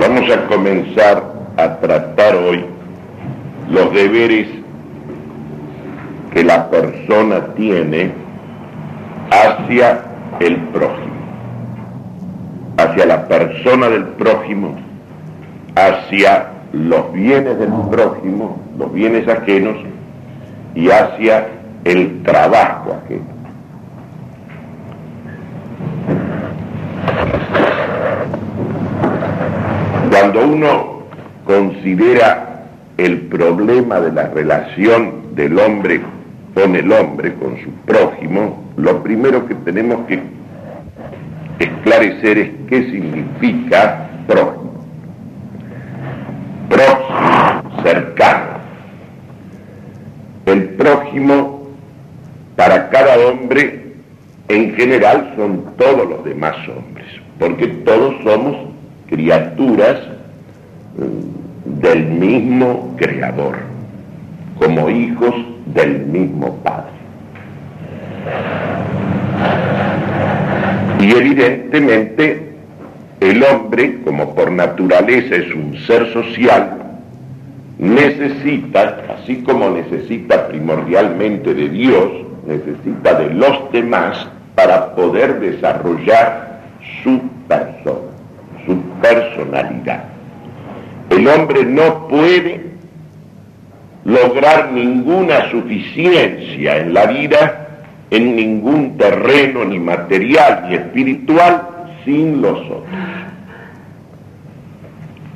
Vamos a comenzar a tratar hoy los deberes que la persona tiene hacia el prójimo, hacia la persona del prójimo, hacia los bienes del prójimo, los bienes ajenos y hacia el trabajo ajeno. Cuando uno considera el problema de la relación del hombre con el hombre, con su prójimo, lo primero que tenemos que esclarecer es qué significa prójimo. Próximo, cercano. El prójimo para cada hombre en general son todos los demás hombres, porque todos somos criaturas mm, del mismo creador, como hijos del mismo Padre. Y evidentemente el hombre, como por naturaleza es un ser social, necesita, así como necesita primordialmente de Dios, necesita de los demás para poder desarrollar su persona, personalidad. El hombre no puede lograr ninguna suficiencia en la vida, en ningún terreno, ni material, ni espiritual, sin los otros.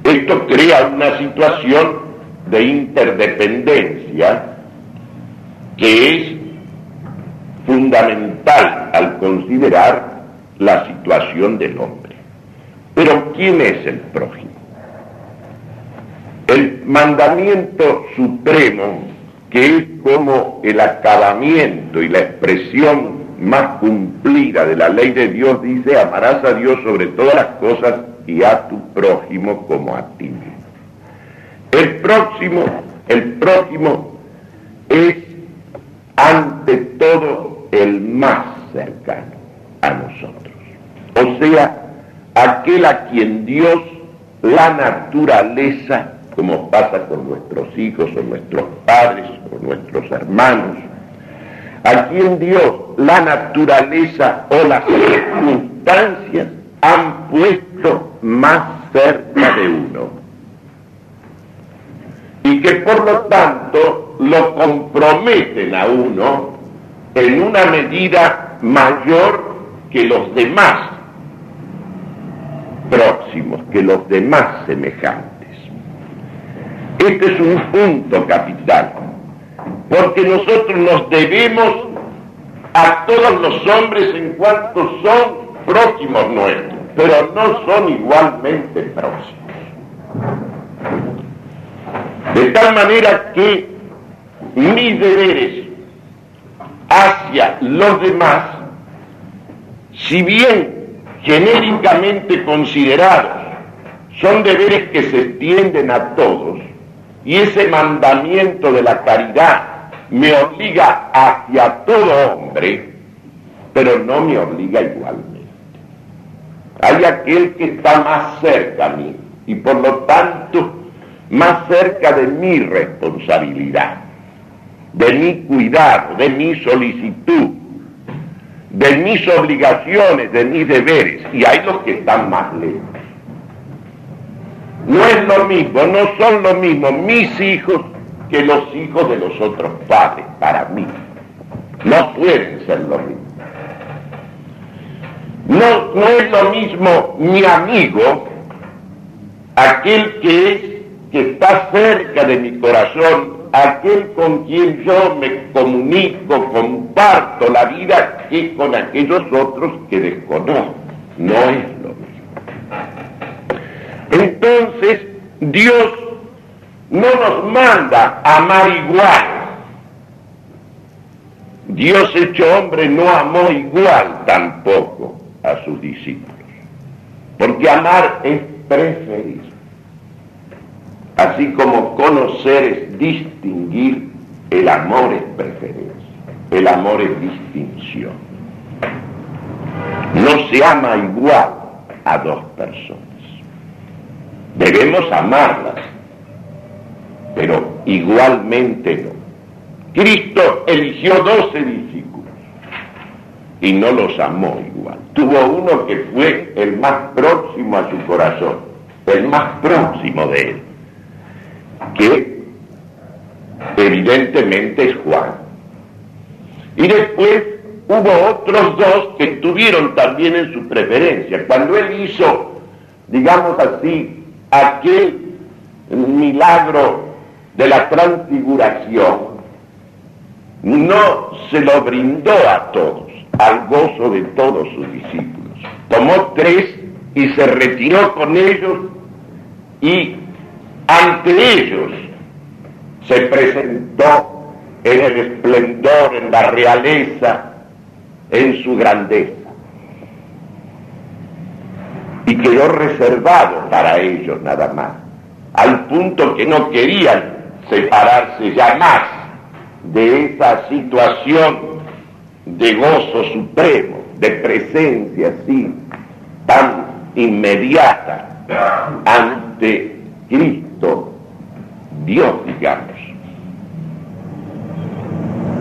Esto crea una situación de interdependencia que es fundamental al considerar la situación del hombre. Pero ¿quién es el prójimo? El mandamiento supremo, que es como el acabamiento y la expresión más cumplida de la ley de Dios, dice, amarás a Dios sobre todas las cosas y a tu prójimo como a ti mismo. El próximo, el prójimo es ante todo el más cercano a nosotros. O sea, aquel a quien Dios, la naturaleza, como pasa con nuestros hijos o nuestros padres o nuestros hermanos, a quien Dios, la naturaleza o las circunstancias han puesto más cerca de uno. Y que por lo tanto lo comprometen a uno en una medida mayor que los demás próximos, que los demás semejantes. Este es un punto capital, porque nosotros nos debemos a todos los hombres en cuanto son próximos nuestros, pero no son igualmente próximos. De tal manera que mis deberes hacia los demás, si bien genéricamente considerados, son deberes que se extienden a todos, y ese mandamiento de la caridad me obliga hacia todo hombre, pero no me obliga igualmente. Hay aquel que está más cerca a mí y por lo tanto más cerca de mi responsabilidad, de mi cuidado, de mi solicitud, de mis obligaciones, de mis deberes, y hay los que están más lejos. No es lo mismo, no son lo mismo mis hijos que los hijos de los otros padres, para mí. No pueden ser lo mismo. No, no es lo mismo mi amigo, aquel que es, que está cerca de mi corazón, aquel con quien yo me comunico, comparto la vida, que con aquellos otros que desconozco. No es lo mismo. Entonces, Dios no nos manda amar igual. Dios hecho hombre no amó igual tampoco a sus discípulos. Porque amar es preferir. Así como conocer es distinguir, el amor es preferencia. El amor es distinción. No se ama igual a dos personas. debemos amarlas, pero igualmente no. Cristo eligió doce discípulos y no los amó igual. Tuvo uno que fue el más próximo a su corazón, el más próximo de él, que evidentemente es Juan. Y después hubo otros dos que tuvieron también en su preferencia. Cuando él hizo, digamos así, aquel milagro de la transfiguración, no se lo brindó a todos, al gozo de todos sus discípulos. Tomó tres y se retiró con ellos y ante ellos se presentó en el esplendor, en la realeza, en su grandeza. Y quedó reservado para ellos nada más, al punto que no querían separarse ya más de esa situación de gozo supremo, de presencia así, tan inmediata ante Cristo, Dios, digamos,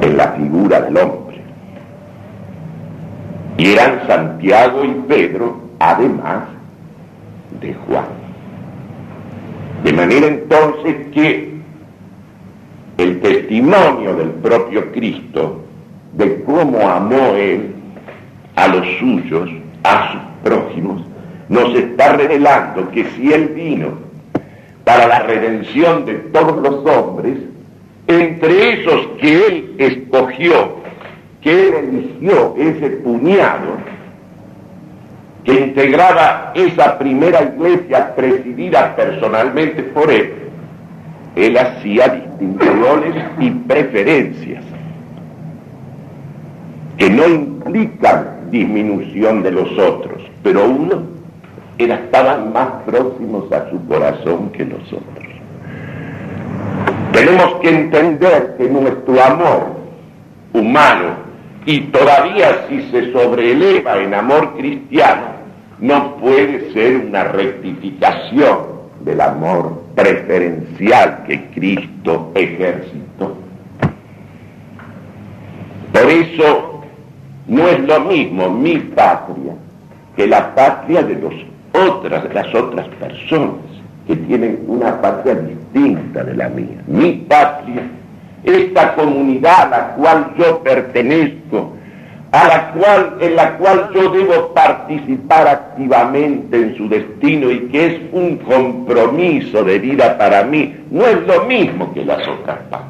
en la figura del hombre. Y eran Santiago y Pedro, además de Juan. De manera entonces que el testimonio del propio Cristo de cómo amó Él a los suyos, a sus prójimos, nos está revelando que si Él vino para la redención de todos los hombres, entre esos que Él escogió que eligió ese puñado que integraba esa primera iglesia presidida personalmente por él, él hacía distinciones y preferencias que no implican disminución de los otros, pero uno estaban más próximos a su corazón que nosotros. Tenemos que entender que nuestro amor humano y todavía si se sobreeleva en amor cristiano, no puede ser una rectificación del amor preferencial que Cristo ejercitó. Por eso no es lo mismo mi patria que la patria de los otras, las otras personas que tienen una patria distinta de la mía. Mi patria esta comunidad a la cual yo pertenezco, a la cual, en la cual yo debo participar activamente en su destino y que es un compromiso de vida para mí, no es lo mismo que las otras patrias.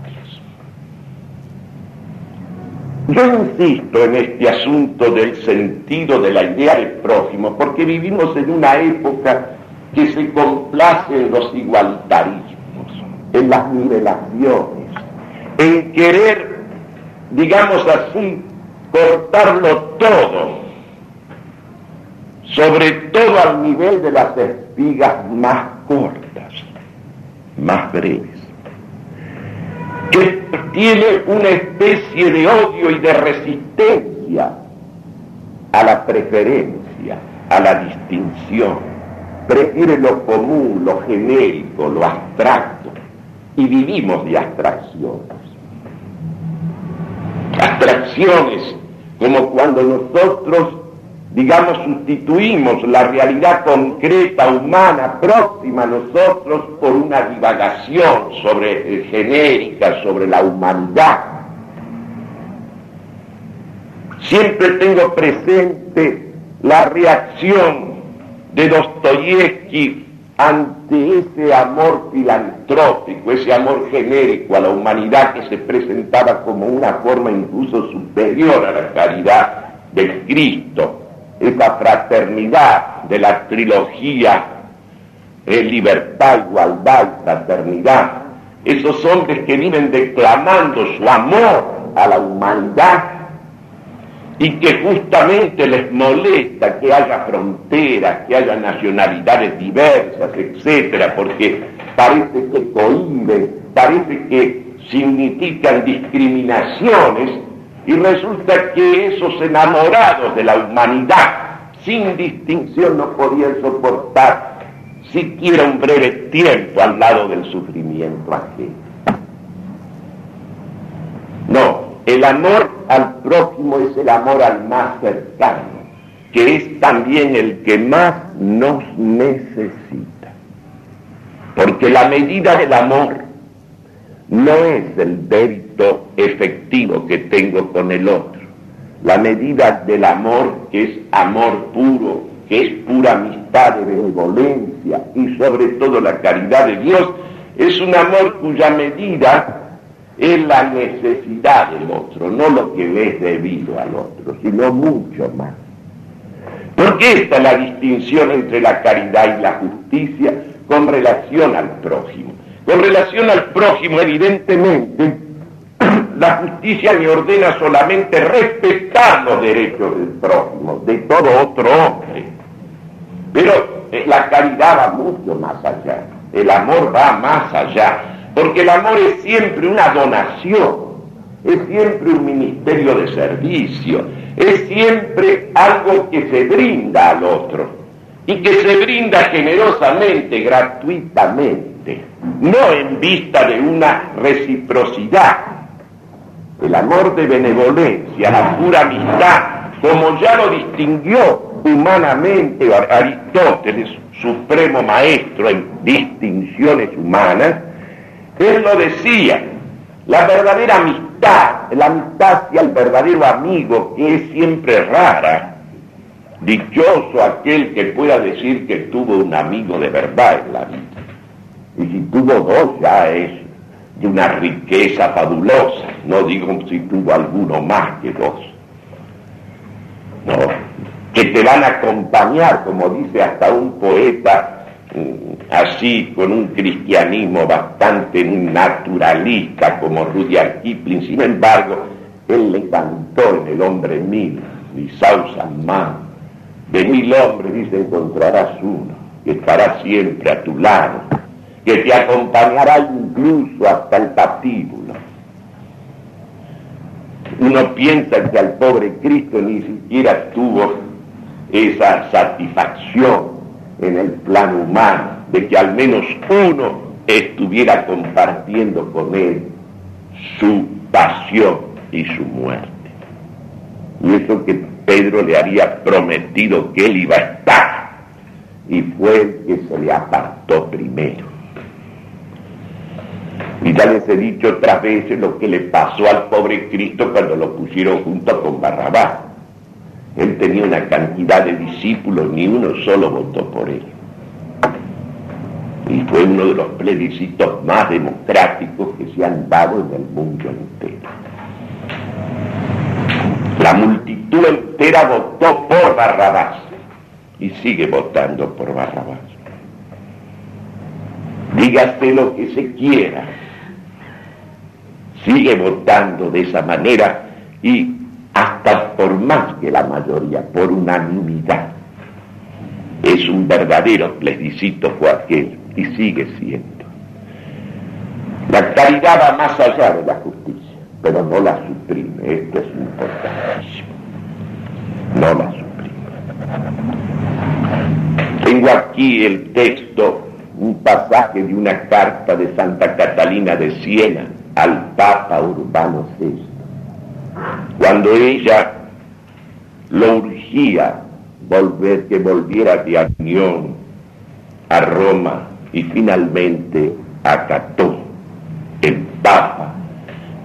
Yo insisto en este asunto del sentido de la idea del prójimo, porque vivimos en una época que se complace en los igualitarismos, en las nivelaciones en querer, digamos así, cortarlo todo, sobre todo al nivel de las espigas más cortas, más breves, que tiene una especie de odio y de resistencia a la preferencia, a la distinción, prefiere lo común, lo genérico, lo abstracto, y vivimos de abstracciones. Abstracciones, como cuando nosotros, digamos, sustituimos la realidad concreta, humana, próxima a nosotros, por una divagación sobre, eh, genérica sobre la humanidad. Siempre tengo presente la reacción de Dostoyevsky ante ese amor filantrópico, ese amor genérico a la humanidad que se presentaba como una forma incluso superior a la caridad del Cristo, esa fraternidad de la trilogía de libertad, igualdad fraternidad, esos hombres que viven declamando su amor a la humanidad y que justamente les molesta que haya fronteras, que haya nacionalidades diversas, etcétera, porque parece que cohiben, parece que significan discriminaciones, y resulta que esos enamorados de la humanidad, sin distinción, no podían soportar siquiera un breve tiempo al lado del sufrimiento ajeno. No, el amor al prójimo es el amor al más cercano, que es también el que más nos necesita. Porque la medida del amor no es el débito efectivo que tengo con el otro. La medida del amor, que es amor puro, que es pura amistad de benevolencia y sobre todo la caridad de Dios, es un amor cuya medida es la necesidad del otro, no lo que ves debido al otro, sino mucho más. Porque esta es la distinción entre la caridad y la justicia con relación al prójimo. Con relación al prójimo, evidentemente, la justicia me ordena solamente respetar los derechos del prójimo, de todo otro hombre. Pero eh, la caridad va mucho más allá, el amor va más allá. Porque el amor es siempre una donación, es siempre un ministerio de servicio, es siempre algo que se brinda al otro. Y que se brinda generosamente, gratuitamente, no en vista de una reciprocidad. El amor de benevolencia, la pura amistad, como ya lo distinguió humanamente Aristóteles, supremo maestro en distinciones humanas, él lo decía, la verdadera amistad, la amistad hacia el verdadero amigo, que es siempre rara. Dichoso aquel que pueda decir que tuvo un amigo de verdad en la vida. Y si tuvo dos ya es de una riqueza fabulosa. No digo si tuvo alguno más que dos. No, que te van a acompañar, como dice hasta un poeta así con un cristianismo bastante naturalista como Rudyard Kipling, sin embargo, él le cantó en El hombre mil, y Sausan Man, de mil hombres dice encontrarás uno, que estará siempre a tu lado, que te acompañará incluso hasta el patíbulo. Uno piensa que al pobre Cristo ni siquiera tuvo esa satisfacción en el plano humano, de que al menos uno estuviera compartiendo con él su pasión y su muerte. Y eso que Pedro le había prometido que él iba a estar, y fue el que se le apartó primero. Y ya les he dicho otras veces lo que le pasó al pobre Cristo cuando lo pusieron junto con Barrabás. Él tenía una cantidad de discípulos, ni uno solo votó por él. Y fue uno de los plebiscitos más democráticos que se han dado en el mundo entero. La multitud entera votó por Barrabás y sigue votando por Barrabás. Dígase lo que se quiera, sigue votando de esa manera y hasta por más que la mayoría, por unanimidad. Es un verdadero plebiscito fue aquel y sigue siendo. La caridad va más allá de la justicia, pero no la suprime, esto es importantísimo. No la suprime. Tengo aquí el texto, un pasaje de una carta de Santa Catalina de Siena al Papa Urbano VI cuando ella lo urgía volver, que volviera de Aviñón a Roma y finalmente acató el Papa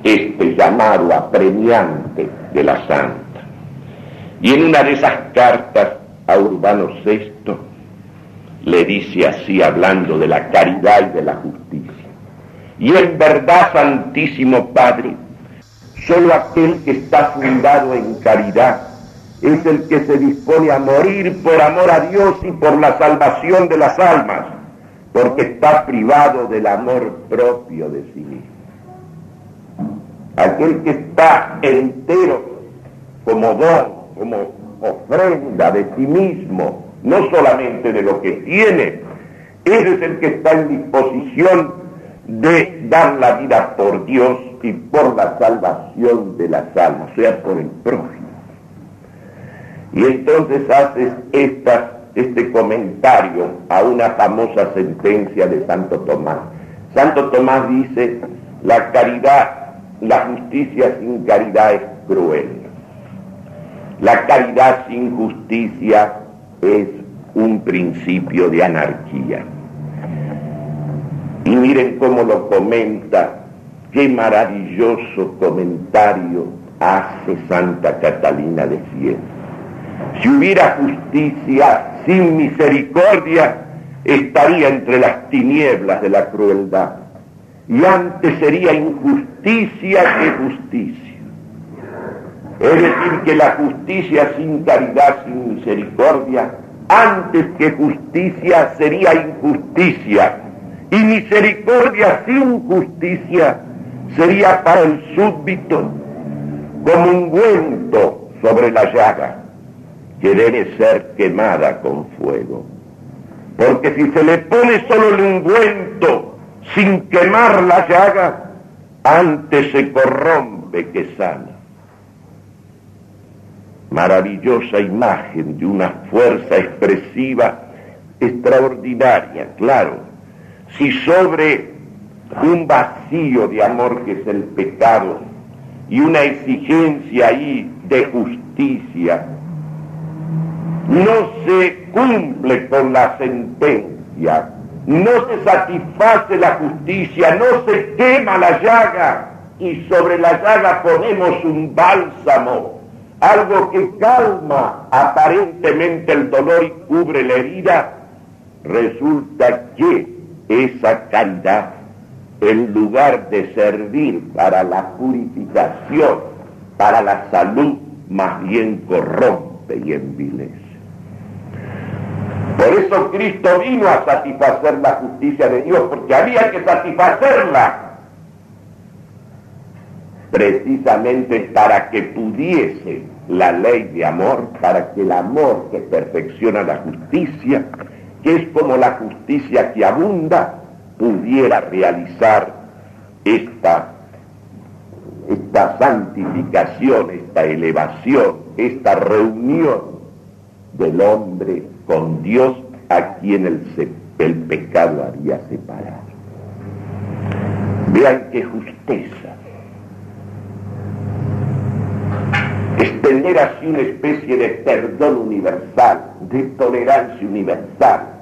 este llamado apremiante de la Santa. Y en una de esas cartas a Urbano VI le dice así, hablando de la caridad y de la justicia. Y en verdad, Santísimo Padre, Solo aquel que está fundado en caridad es el que se dispone a morir por amor a Dios y por la salvación de las almas, porque está privado del amor propio de sí mismo. Aquel que está entero como don, como ofrenda de sí mismo, no solamente de lo que tiene, ese es el que está en disposición de dar la vida por Dios y por la salvación de las almas, o sea, por el prójimo. Y entonces haces estas este comentario a una famosa sentencia de Santo Tomás. Santo Tomás dice, la caridad, la justicia sin caridad es cruel. La caridad sin justicia es un principio de anarquía. Y miren cómo lo comenta, qué maravilloso comentario hace Santa Catalina de Siena. Si hubiera justicia sin misericordia, estaría entre las tinieblas de la crueldad. Y antes sería injusticia que justicia. Es decir, que la justicia sin caridad, sin misericordia, antes que justicia sería injusticia y misericordia sin justicia sería para el súbdito como un ungüento sobre la llaga que debe ser quemada con fuego. Porque si se le pone solo el ungüento sin quemar la llaga, antes se corrompe que sana. Maravillosa imagen de una fuerza expresiva extraordinaria, claro, si sobre un vacío de amor que es el pecado y una exigencia ahí de justicia no se cumple con la sentencia, no se satisface la justicia, no se quema la llaga y sobre la llaga ponemos un bálsamo, algo que calma aparentemente el dolor y cubre la herida, resulta que esa caridad, en lugar de servir para la purificación, para la salud, más bien corrompe y envilece. Por eso Cristo vino a satisfacer la justicia de Dios, porque había que satisfacerla precisamente para que pudiese la ley de amor, para que el amor que perfecciona la justicia que es como la justicia que abunda, pudiera realizar esta, esta santificación, esta elevación, esta reunión del hombre con Dios a quien el, pecado había separado. Vean qué justeza. Extender así una especie de perdón universal, de tolerancia universal,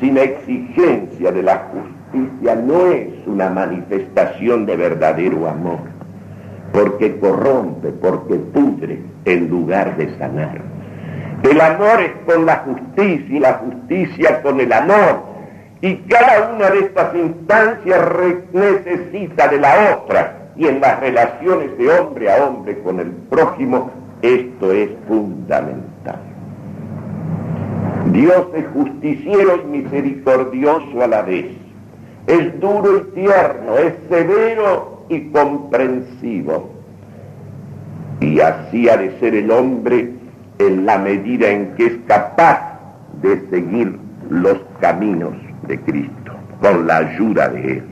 sin exigencia de la justicia no es una manifestación de verdadero amor, porque corrompe, porque pudre en lugar de sanar. El amor es con la justicia y la justicia con el amor. Y cada una de estas instancias necesita de la otra. Y en las relaciones de hombre a hombre con el prójimo, esto es fundamental. Dios es justiciero y misericordioso a la vez. Es duro y tierno, es severo y comprensivo. Y así ha de ser el hombre en la medida en que es capaz de seguir los caminos de Cristo, con la ayuda de Él.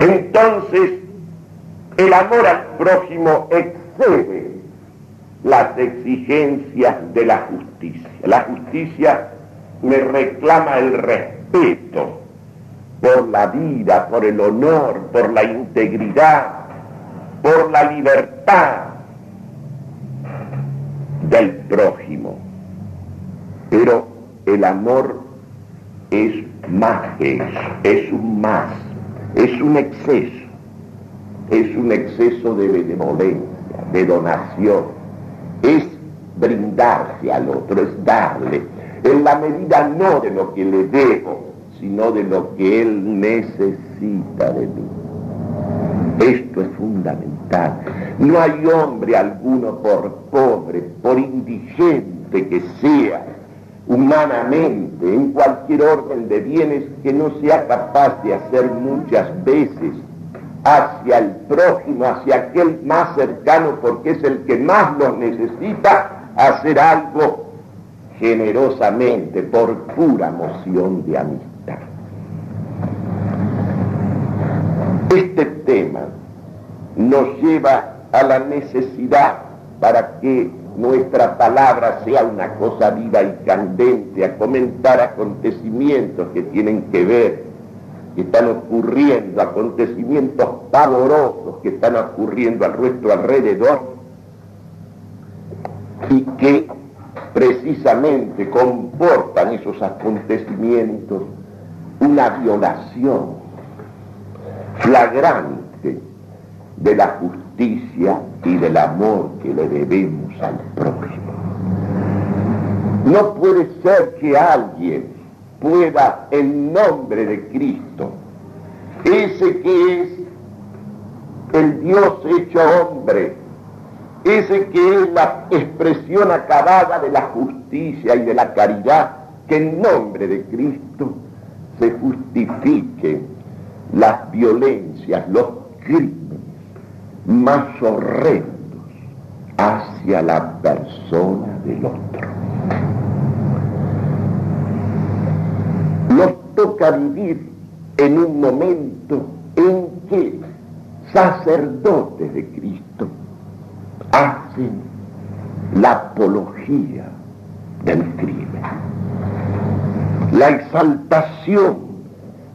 Entonces, el amor al prójimo excede las exigencias de la justicia. La justicia me reclama el respeto por la vida, por el honor, por la integridad, por la libertad del prójimo. Pero el amor es más que eso, es un más, es un exceso, es un exceso de benevolencia, de donación, brindarse al otro, es darle, en la medida no de lo que le debo, sino de lo que él necesita de mí. Esto es fundamental. No hay hombre alguno, por pobre, por indigente que sea, humanamente, en cualquier orden de bienes, que no sea capaz de hacer muchas veces hacia el prójimo, hacia aquel más cercano, porque es el que más lo necesita, hacer algo generosamente, por pura moción de amistad. Este tema nos lleva a la necesidad para que nuestra palabra sea una cosa viva y candente, a comentar acontecimientos que tienen que ver, que están ocurriendo, acontecimientos pavorosos que están ocurriendo a nuestro alrededor y que precisamente comportan esos acontecimientos una violación flagrante de la justicia y del amor que le debemos al prójimo. No puede ser que alguien pueda, en nombre de Cristo, ese que es el Dios hecho hombre, ese que es la expresión acabada de la justicia y de la caridad, que en nombre de Cristo se justifiquen las violencias, los crímenes más horrendos hacia la persona del otro. Nos toca vivir en un momento en que sacerdotes de Cristo hacen la apología del crimen, la exaltación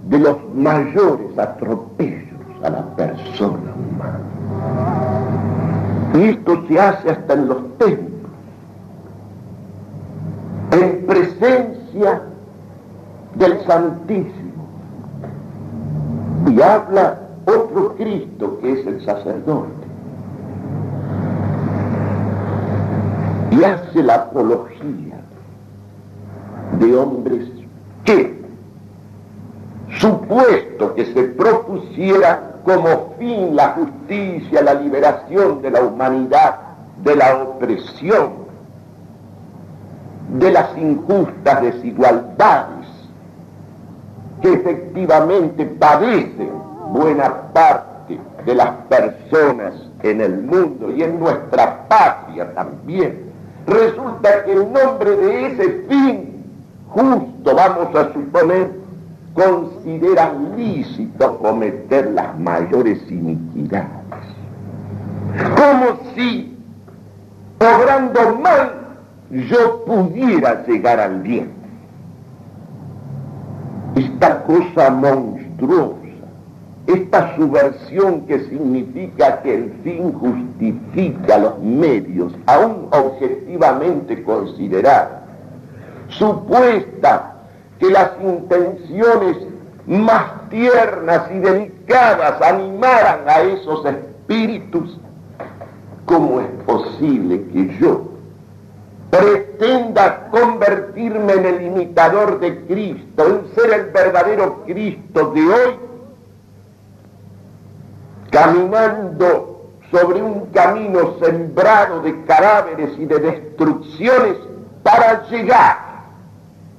de los mayores atropellos a la persona humana. Y esto se hace hasta en los templos, en presencia del Santísimo. Y habla otro Cristo que es el sacerdote. Y hace la apología de hombres que, supuesto que se propusiera como fin la justicia, la liberación de la humanidad, de la opresión, de las injustas desigualdades que efectivamente padecen buena parte de las personas en el mundo y en nuestra patria también, Resulta que en nombre de ese fin justo, vamos a suponer, consideran lícito cometer las mayores iniquidades. Como si, obrando mal, yo pudiera llegar al bien. Esta cosa monstruosa esta subversión que significa que el fin justifica los medios, aún objetivamente considerados, supuesta que las intenciones más tiernas y delicadas animaran a esos espíritus, ¿cómo es posible que yo pretenda convertirme en el imitador de Cristo, en ser el verdadero Cristo de hoy? Caminando sobre un camino sembrado de cadáveres y de destrucciones para llegar,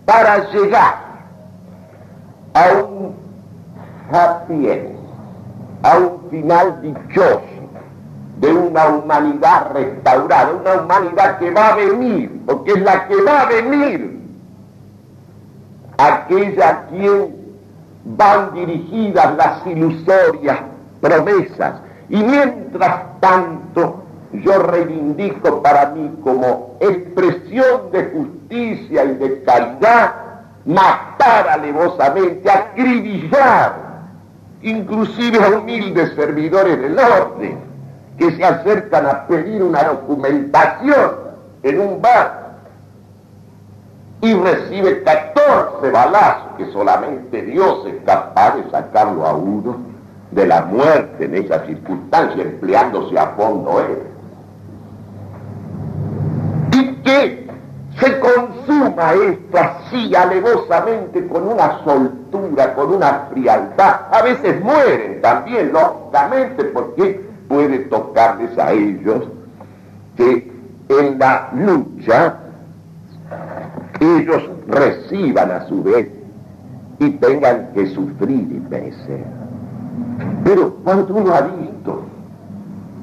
para llegar a un happy a un final dichoso de una humanidad restaurada, una humanidad que va a venir, porque es la que va a venir, aquella a quien van dirigidas las ilusorias promesas. Y mientras tanto, yo reivindico para mí como expresión de justicia y de caridad, matar alevosamente, acribillar, inclusive a humildes servidores del orden, que se acercan a pedir una documentación en un bar y recibe 14 balazos que solamente Dios es capaz de sacarlo a uno de la muerte en esa circunstancia, empleándose a fondo él. Y que se consuma esto así alevosamente con una soltura, con una frialdad. A veces mueren también, lógicamente, porque puede tocarles a ellos que en la lucha ellos reciban a su vez y tengan que sufrir y perecer. Pero cuando uno ha visto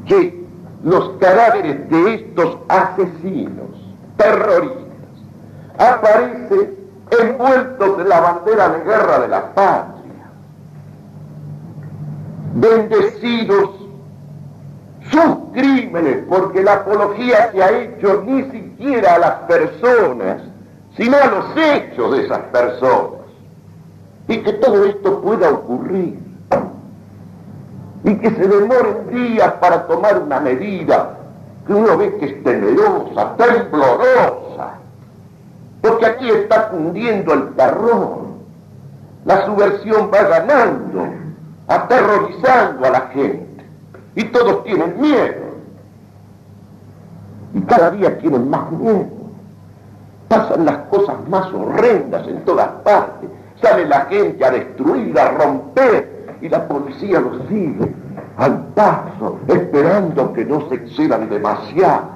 que los cadáveres de estos asesinos, terroristas, aparecen envueltos de la bandera de guerra de la patria, bendecidos sus crímenes, porque la apología se ha hecho ni siquiera a las personas, sino a los hechos de esas personas. Y que todo esto pueda ocurrir. Y que se demoren días para tomar una medida que uno ve que es temerosa, temblorosa. Porque aquí está cundiendo el terror. La subversión va ganando, aterrorizando a la gente. Y todos tienen miedo. Y cada día tienen más miedo. Pasan las cosas más horrendas en todas partes. Sale la gente a destruir, a romper, y la policía lo sigue al paso, esperando que no se excedan demasiado.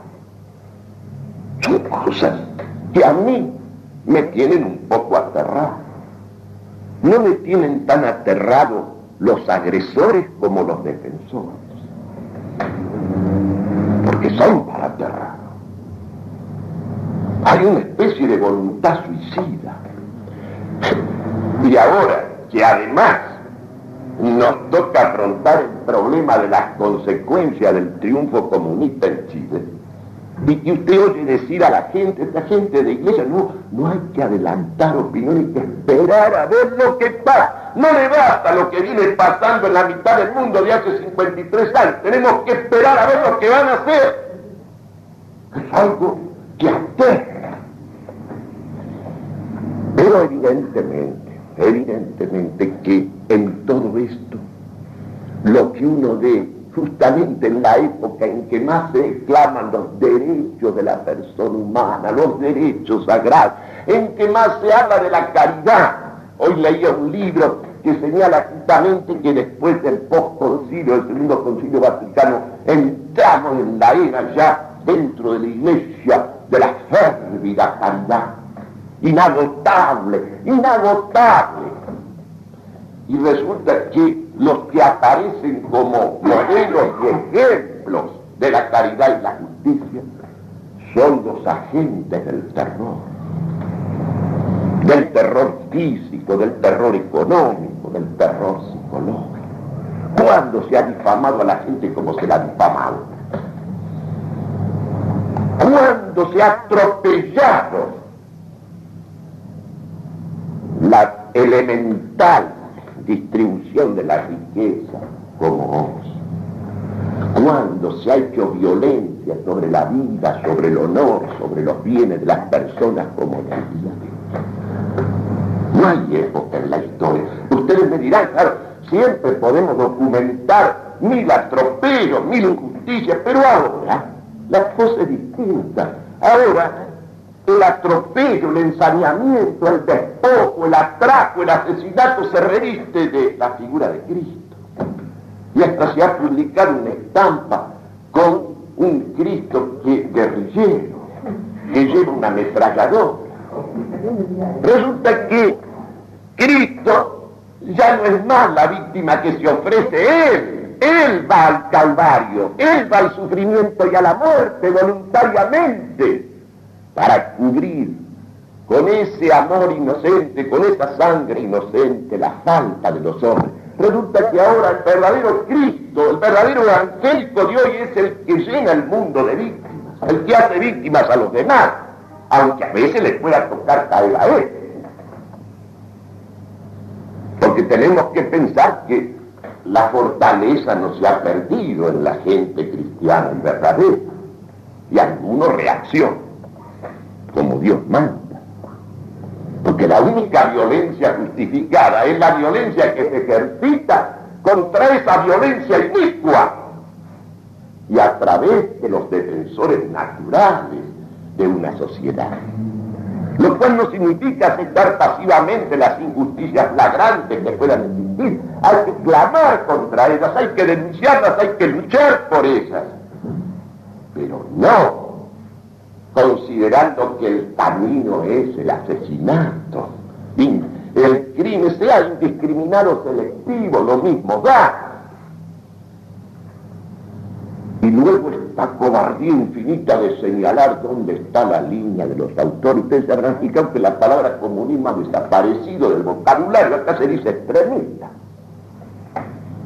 Son cosas que a mí me tienen un poco aterrado. No me tienen tan aterrado los agresores como los defensores. Porque son para aterrar. Hay una especie de voluntad suicida. Y ahora que además nos toca afrontar el problema de las consecuencias del triunfo comunista en Chile, y que usted oye decir a la gente, esta gente de iglesia, no, no hay que adelantar opinión, hay que esperar a ver lo que pasa. No le basta lo que viene pasando en la mitad del mundo de hace 53 años. Tenemos que esperar a ver lo que van a hacer. Es algo que aterra. Pero evidentemente, evidentemente que en todo esto, lo que uno ve justamente en la época en que más se exclaman los derechos de la persona humana, los derechos sagrados, en que más se habla de la caridad. Hoy leía un libro que señala justamente que después del post-concilio, del segundo concilio vaticano, entramos en la era ya dentro de la iglesia de la férvida caridad, inagotable, inagotable. Y resulta que los que aparecen como modelos y ejemplos de la caridad y la justicia son los agentes del terror, del terror físico, del terror económico, del terror psicológico. ¿Cuándo se ha difamado a la gente como se la ha difamado? ¿Cuándo se ha atropellado la elemental distribución de la riqueza como hoy. Cuando se ha hecho violencia sobre la vida, sobre el honor, sobre los bienes de las personas como la vida. No hay época en la historia. Ustedes me dirán, claro, siempre podemos documentar mil atropellos, mil injusticias, pero ahora la cosa es distinta. Ahora el atropello, el ensañamiento, el despojo, el atraco, el asesinato se reviste de la figura de Cristo. Y hasta se ha publicado una estampa con un Cristo que, guerrillero, que lleva una ametralladora. Resulta que Cristo ya no es más la víctima que se ofrece Él. Él va al Calvario, Él va al sufrimiento y a la muerte voluntariamente para cubrir con ese amor inocente, con esa sangre inocente, la falta de los hombres. Resulta que ahora el verdadero Cristo, el verdadero evangélico de hoy es el que llena el mundo de víctimas, el que hace víctimas a los demás, aunque a veces les pueda tocar caer a él. Porque tenemos que pensar que la fortaleza no se ha perdido en la gente cristiana y verdadera, y algunos reaccionan como Dios manda. Porque la única violencia justificada es la violencia que se ejercita contra esa violencia inicua y a través de los defensores naturales de una sociedad. Lo cual no significa aceptar pasivamente las injusticias flagrantes que puedan existir. Hay que clamar contra ellas, hay que denunciarlas, hay que luchar por ellas. Pero no considerando que el camino es el asesinato. El crimen sea indiscriminado selectivo, lo mismo da. Y luego esta cobardía infinita de señalar dónde está la línea de los autores. Ustedes habrán fijado que la palabra comunismo ha desaparecido del vocabulario, acá se dice extremista.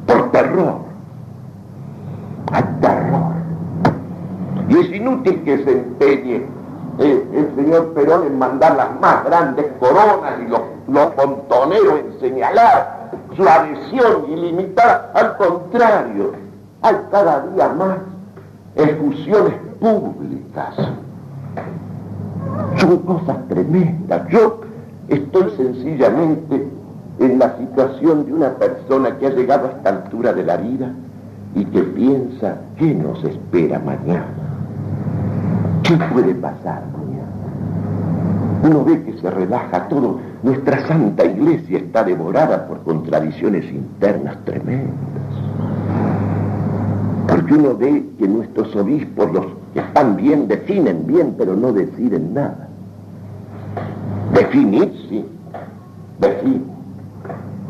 Por terror. Que se empeñe eh, el señor Perón en mandar las más grandes coronas y los, los montoneros en señalar su adhesión ilimitada. Al contrario, hay cada día más efusiones públicas. Son cosas tremendas. Yo estoy sencillamente en la situación de una persona que ha llegado a esta altura de la vida y que piensa qué nos espera mañana. ¿Qué puede pasar mañana? Uno ve que se relaja todo. Nuestra santa iglesia está devorada por contradicciones internas tremendas. Porque uno ve que nuestros obispos, los que están bien, definen bien, pero no deciden nada. Definir, sí, decir.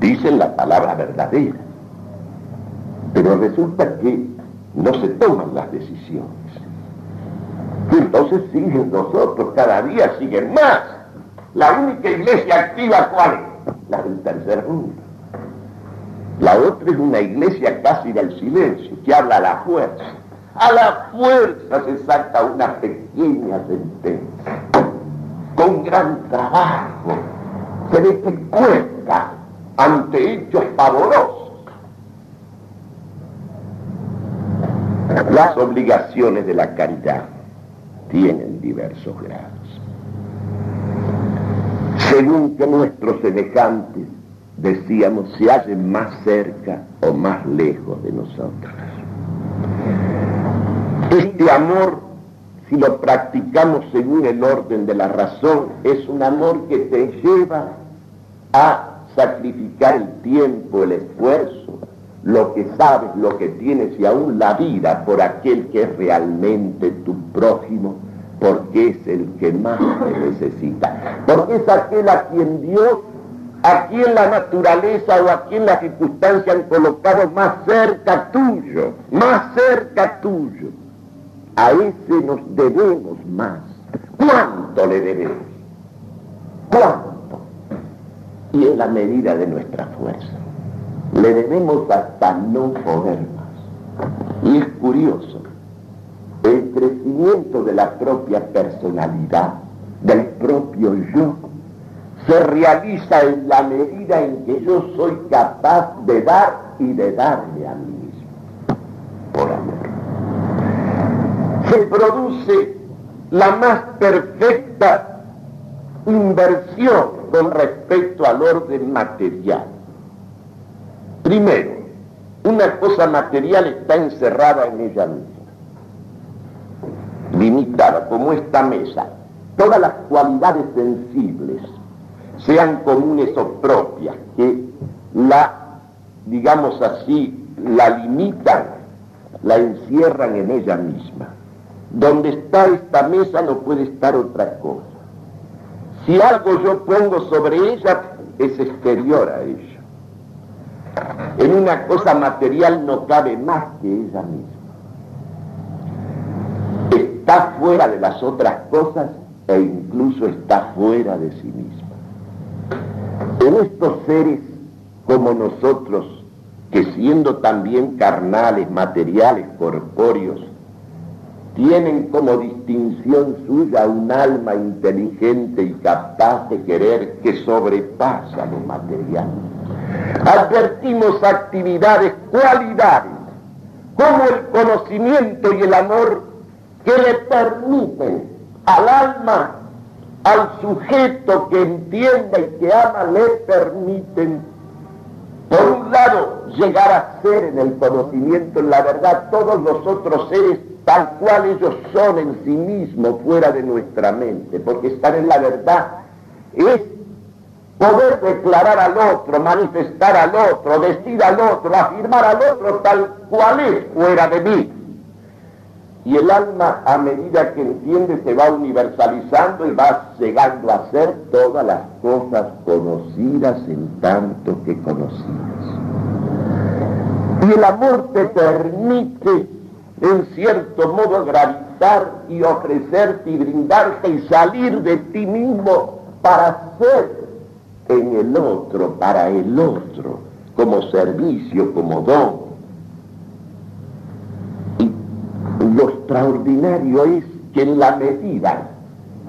Dicen la palabra verdadera. Pero resulta que no se toman las decisiones. Entonces siguen nosotros, cada día siguen más. La única iglesia activa, ¿cuál es? La del tercer mundo. La otra es una iglesia casi del silencio, que habla a la fuerza. A la fuerza se saca una pequeña sentencia. Con gran trabajo. Se ve que cuesta ante hechos pavorosos Las obligaciones de la caridad tienen diversos grados. Según que nuestros semejantes, decíamos, se hallen más cerca o más lejos de nosotros. Este amor, si lo practicamos según el orden de la razón, es un amor que te lleva a sacrificar el tiempo, el esfuerzo, lo que sabes, lo que tienes y aún la vida por aquel que es realmente tu prójimo, porque es el que más te necesita, porque es aquel a quien Dios, a quien la naturaleza o a quien las circunstancias han colocado más cerca tuyo, más cerca tuyo. A ese nos debemos más. ¿Cuánto le debemos? ¿Cuánto? Y en la medida de nuestra fuerza le debemos hasta no poder más. Y es curioso, el crecimiento de la propia personalidad, del propio yo, se realiza en la medida en que yo soy capaz de dar y de darme a mí mismo, por amor. Se produce la más perfecta inversión con respecto al orden material Primero, una cosa material está encerrada en ella misma, limitada, como esta mesa. Todas las cualidades sensibles, sean comunes o propias, que la, digamos así, la limitan, la encierran en ella misma. Donde está esta mesa no puede estar otra cosa. Si algo yo pongo sobre ella, es exterior a ella. En una cosa material no cabe más que ella misma. Está fuera de las otras cosas e incluso está fuera de sí misma. En estos seres como nosotros, que siendo también carnales, materiales, corpóreos, tienen como distinción suya un alma inteligente y capaz de querer que sobrepasa lo material advertimos actividades, cualidades, como el conocimiento y el amor que le permiten al alma, al sujeto que entienda y que ama, le permiten, por un lado, llegar a ser en el conocimiento, en la verdad, todos los otros seres tal cual ellos son en sí mismos, fuera de nuestra mente, porque estar en la verdad es poder declarar al otro, manifestar al otro, decir al otro, afirmar al otro tal cual es fuera de mí. Y el alma, a medida que entiende, se va universalizando y va llegando a ser todas las cosas conocidas en tanto que conocidas. Y el amor te permite, en cierto modo, gravitar y ofrecerte y brindarte y salir de ti mismo para ser en el otro, para el otro, como servicio, como don. Y lo extraordinario es que en la medida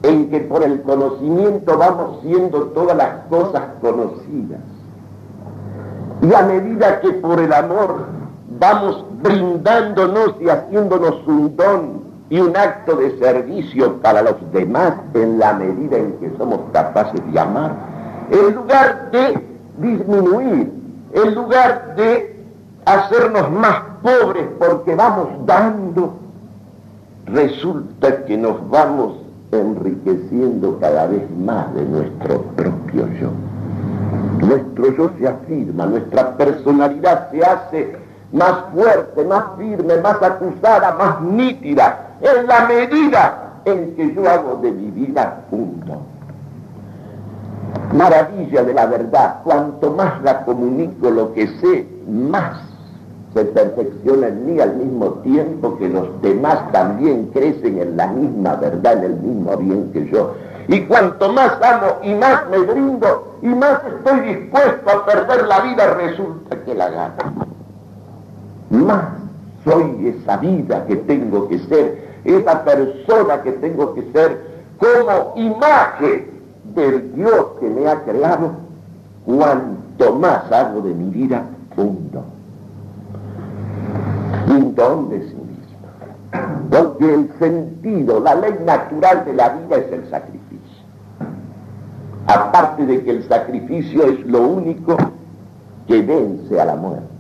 en que por el conocimiento vamos siendo todas las cosas conocidas, y a medida que por el amor vamos brindándonos y haciéndonos un don y un acto de servicio para los demás en la medida en que somos capaces de amar, en lugar de disminuir, en lugar de hacernos más pobres porque vamos dando, resulta que nos vamos enriqueciendo cada vez más de nuestro propio yo. Nuestro yo se afirma, nuestra personalidad se hace más fuerte, más firme, más acusada, más nítida, en la medida en que yo hago de mi vida punto. Maravilla de la verdad, cuanto más la comunico lo que sé, más se perfecciona en mí al mismo tiempo que los demás también crecen en la misma verdad, en el mismo bien que yo. Y cuanto más amo y más me brindo y más estoy dispuesto a perder la vida, resulta que la gano. Más soy esa vida que tengo que ser, esa persona que tengo que ser como imagen del Dios que me ha creado, cuanto más hago de mi vida un don. Un don de sí mismo. Porque el sentido, la ley natural de la vida es el sacrificio. Aparte de que el sacrificio es lo único que vence a la muerte.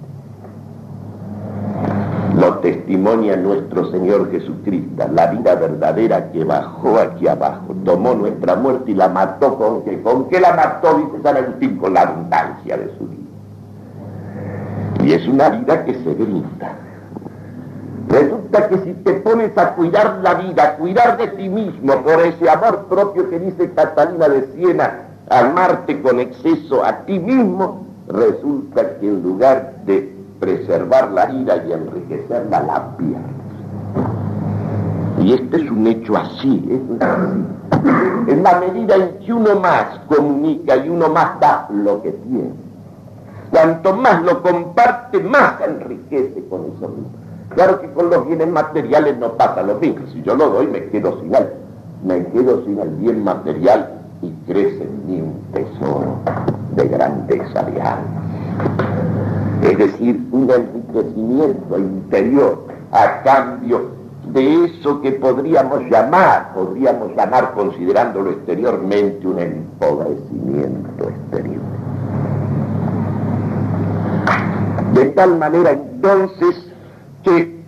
Lo testimonia nuestro Señor Jesucristo, la vida verdadera que bajó aquí abajo, tomó nuestra muerte y la mató con que, con que la mató, dice San Agustín, con la abundancia de su vida. Y es una vida que se brinda. Resulta que si te pones a cuidar la vida, a cuidar de ti mismo por ese amor propio que dice Catalina de Siena, amarte con exceso a ti mismo, resulta que en lugar de preservar la vida y enriquecerla, la pierdes. Y este es un hecho así, así. En la medida en que uno más comunica y uno más da lo que tiene. Cuanto más lo comparte, más enriquece con eso mismo. Claro que con los bienes materiales no pasa lo mismo. Si yo lo doy, me quedo sin él. Me quedo sin el bien material y crece en mí un tesoro de grandeza de alma es decir, un enriquecimiento interior a cambio de eso que podríamos llamar, podríamos llamar considerándolo exteriormente un empobrecimiento exterior. De tal manera entonces que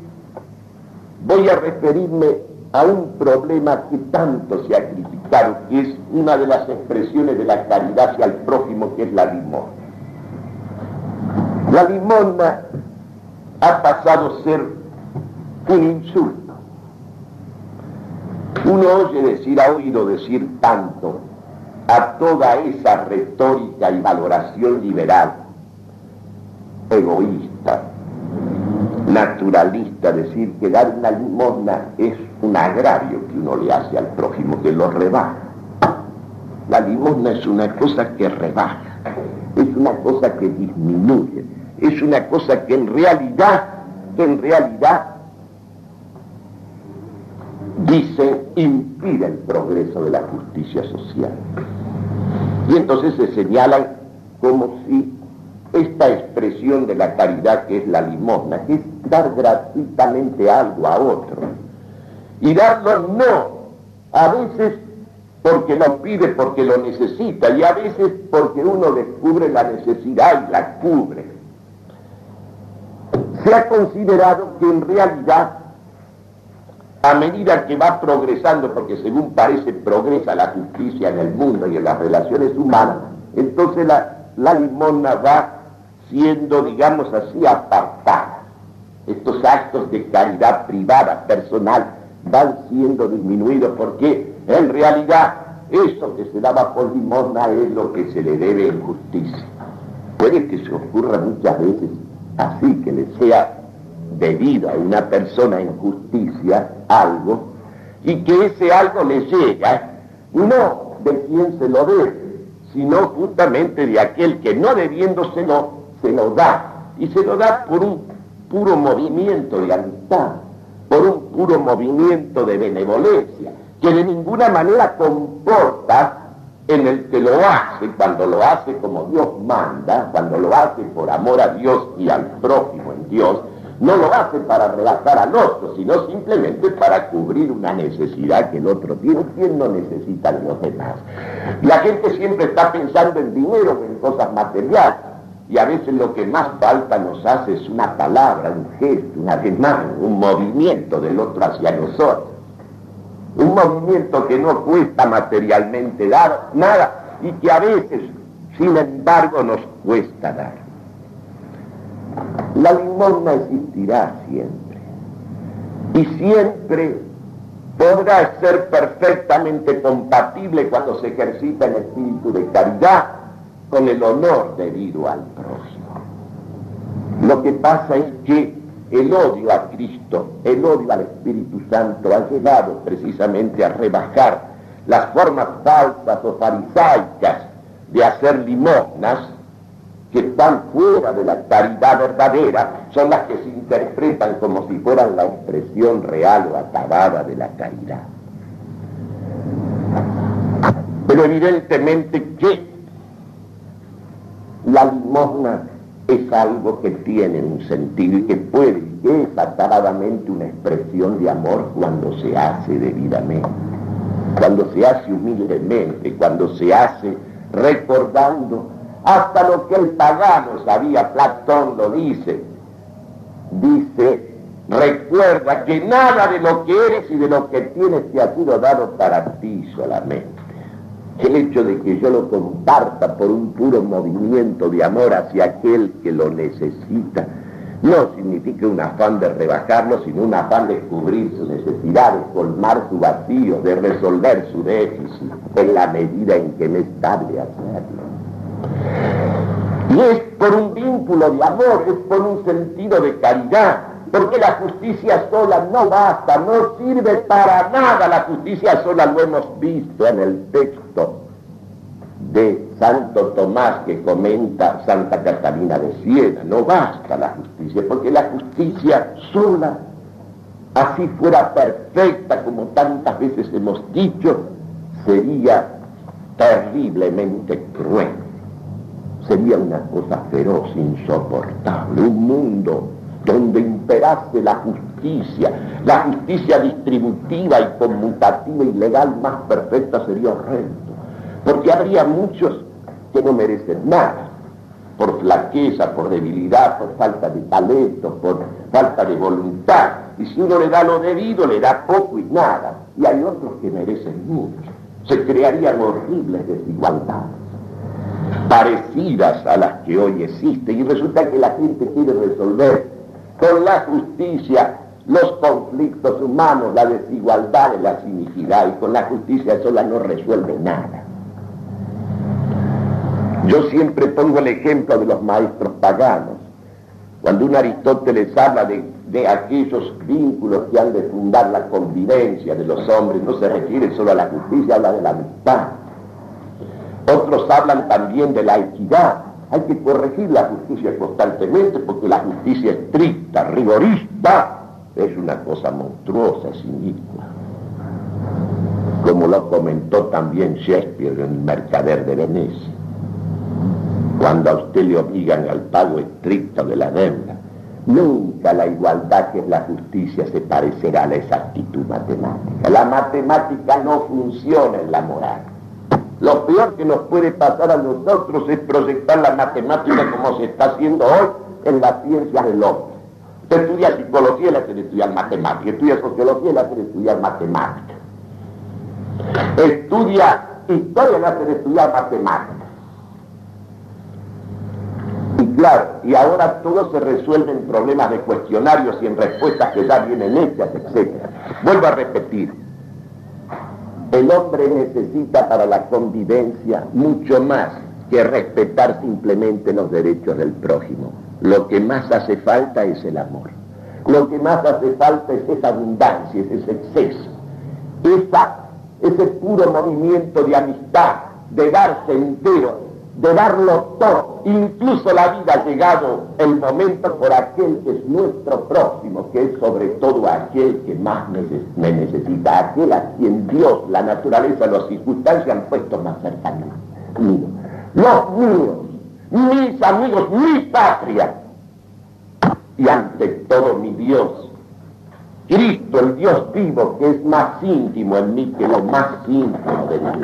voy a referirme a un problema que tanto se ha criticado, que es una de las expresiones de la caridad hacia el prójimo, que es la limosna. La limona ha pasado a ser un insulto. Uno oye decir, ha oído decir tanto a toda esa retórica y valoración liberal, egoísta, naturalista, decir que dar una limosna es un agravio que uno le hace al prójimo, que lo rebaja. La limosna es una cosa que rebaja, es una cosa que disminuye, es una cosa que en realidad, que en realidad dice impide el progreso de la justicia social. Y entonces se señalan como si esta expresión de la caridad que es la limosna, que es dar gratuitamente algo a otro, y darlo no, a veces porque lo pide, porque lo necesita, y a veces porque uno descubre la necesidad y la cubre se ha considerado que en realidad, a medida que va progresando, porque según parece progresa la justicia en el mundo y en las relaciones humanas, entonces la, la limona va siendo, digamos así, apartada. Estos actos de caridad privada, personal, van siendo disminuidos porque en realidad eso que se daba por limosna es lo que se le debe en justicia. Puede que se ocurra muchas veces así que le sea debido a una persona en justicia algo y que ese algo le llega, no de quien se lo dé, sino justamente de aquel que no debiéndoselo se lo da, y se lo da por un puro movimiento de amistad, por un puro movimiento de benevolencia, que de ninguna manera comporta en el que lo hace, cuando lo hace como Dios manda, cuando lo hace por amor a Dios y al prójimo en Dios, no lo hace para relajar al otro, sino simplemente para cubrir una necesidad que el otro tiene. ¿Quién no necesita de los demás? La gente siempre está pensando en dinero, en cosas materiales. Y a veces lo que más falta nos hace es una palabra, un gesto, un ademán, un movimiento del otro hacia nosotros. Un movimiento que no cuesta materialmente dar nada y que a veces, sin embargo, nos cuesta dar. La limosna existirá siempre. Y siempre podrá ser perfectamente compatible cuando se ejercita el espíritu de caridad con el honor debido al próximo. Lo que pasa es que el odio a Cristo, el odio al Espíritu Santo ha llevado precisamente a rebajar las formas falsas o farisaicas de hacer limosnas que están fuera de la caridad verdadera, son las que se interpretan como si fueran la expresión real o acabada de la caridad. Pero evidentemente que la limosna es algo que tiene un sentido y que puede, que es acabadamente una expresión de amor cuando se hace debidamente, cuando se hace humildemente, cuando se hace recordando hasta lo que el pagano sabía, Platón lo dice, dice, recuerda que nada de lo que eres y de lo que tienes te ha sido dado para ti solamente. El hecho de que yo lo comparta por un puro movimiento de amor hacia aquel que lo necesita, no significa un afán de rebajarlo, sino un afán de cubrir su necesidad, de colmar su vacío, de resolver su déficit, en la medida en que me estable hacerlo. Y es por un vínculo de amor, es por un sentido de caridad, porque la justicia sola no basta, no sirve para nada. La justicia sola lo hemos visto en el texto de Santo Tomás que comenta Santa Catalina de Siena. No basta la justicia, porque la justicia sola, así fuera perfecta como tantas veces hemos dicho, sería terriblemente cruel sería una cosa feroz, insoportable, un mundo donde imperase la justicia, la justicia distributiva y conmutativa y legal más perfecta sería horrendo, porque habría muchos que no merecen nada, por flaqueza, por debilidad, por falta de talento, por falta de voluntad, y si uno le da lo debido, le da poco y nada, y hay otros que merecen mucho, se crearían horribles desigualdades parecidas a las que hoy existen y resulta que la gente quiere resolver con la justicia los conflictos humanos, la desigualdad, la iniquidad y con la justicia sola no resuelve nada. Yo siempre pongo el ejemplo de los maestros paganos. Cuando un Aristóteles habla de, de aquellos vínculos que han de fundar la convivencia de los hombres, no se refiere solo a la justicia, habla de la amistad otros hablan también de la equidad. Hay que corregir la justicia constantemente porque la justicia estricta, rigorista, es una cosa monstruosa, sin Como lo comentó también Shakespeare en El Mercader de Venecia. Cuando a usted le obligan al pago estricto de la deuda, nunca la igualdad que es la justicia se parecerá a la exactitud matemática. La matemática no funciona en la moral. Lo peor que nos puede pasar a nosotros es proyectar la matemática como se está haciendo hoy en las ciencias del hombre. Usted estudia psicología y le hace estudiar matemática, estudia sociología y le hace estudiar matemática. Estudia historia y le hace estudiar matemática. Y claro, y ahora todo se resuelve en problemas de cuestionarios y en respuestas que ya vienen hechas, etc. Vuelvo a repetir, el hombre necesita para la convivencia mucho más que respetar simplemente los derechos del prójimo. Lo que más hace falta es el amor. Lo que más hace falta es esa abundancia, es ese exceso, ese puro movimiento de amistad, de darse entero, de darlo todo, incluso la vida ha llegado el momento por aquel que es nuestro próximo, que es sobre todo aquel que más me necesita, aquel a quien Dios, la naturaleza, las circunstancias han puesto más cercano mío. Los míos, mis amigos, mi patria, y ante todo mi Dios, Cristo, el Dios vivo, que es más íntimo en mí que lo más íntimo de mí.